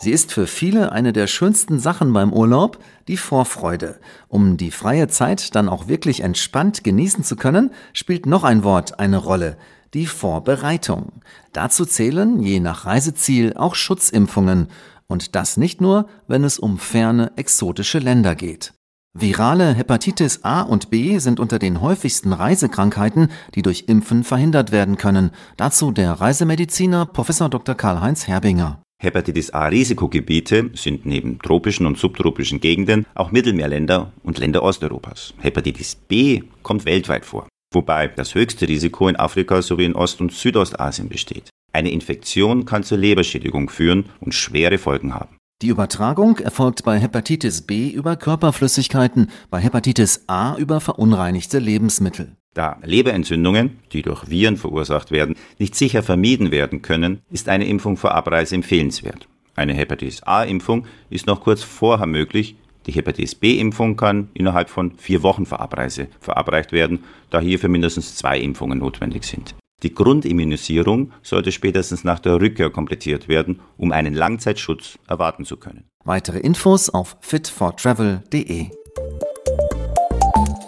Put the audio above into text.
Sie ist für viele eine der schönsten Sachen beim Urlaub, die Vorfreude. Um die freie Zeit dann auch wirklich entspannt genießen zu können, spielt noch ein Wort eine Rolle, die Vorbereitung. Dazu zählen, je nach Reiseziel, auch Schutzimpfungen. Und das nicht nur, wenn es um ferne, exotische Länder geht. Virale Hepatitis A und B sind unter den häufigsten Reisekrankheiten, die durch Impfen verhindert werden können. Dazu der Reisemediziner Prof. Dr. Karl-Heinz Herbinger. Hepatitis A-Risikogebiete sind neben tropischen und subtropischen Gegenden auch Mittelmeerländer und Länder Osteuropas. Hepatitis B kommt weltweit vor, wobei das höchste Risiko in Afrika sowie in Ost- und Südostasien besteht. Eine Infektion kann zur Leberschädigung führen und schwere Folgen haben. Die Übertragung erfolgt bei Hepatitis B über Körperflüssigkeiten, bei Hepatitis A über verunreinigte Lebensmittel. Da Leberentzündungen, die durch Viren verursacht werden, nicht sicher vermieden werden können, ist eine Impfung vor Abreise empfehlenswert. Eine Hepatitis A-Impfung ist noch kurz vorher möglich. Die Hepatitis B-Impfung kann innerhalb von vier Wochen vor Abreise verabreicht werden, da hierfür mindestens zwei Impfungen notwendig sind. Die Grundimmunisierung sollte spätestens nach der Rückkehr komplettiert werden, um einen Langzeitschutz erwarten zu können. Weitere Infos auf fitfortravel.de.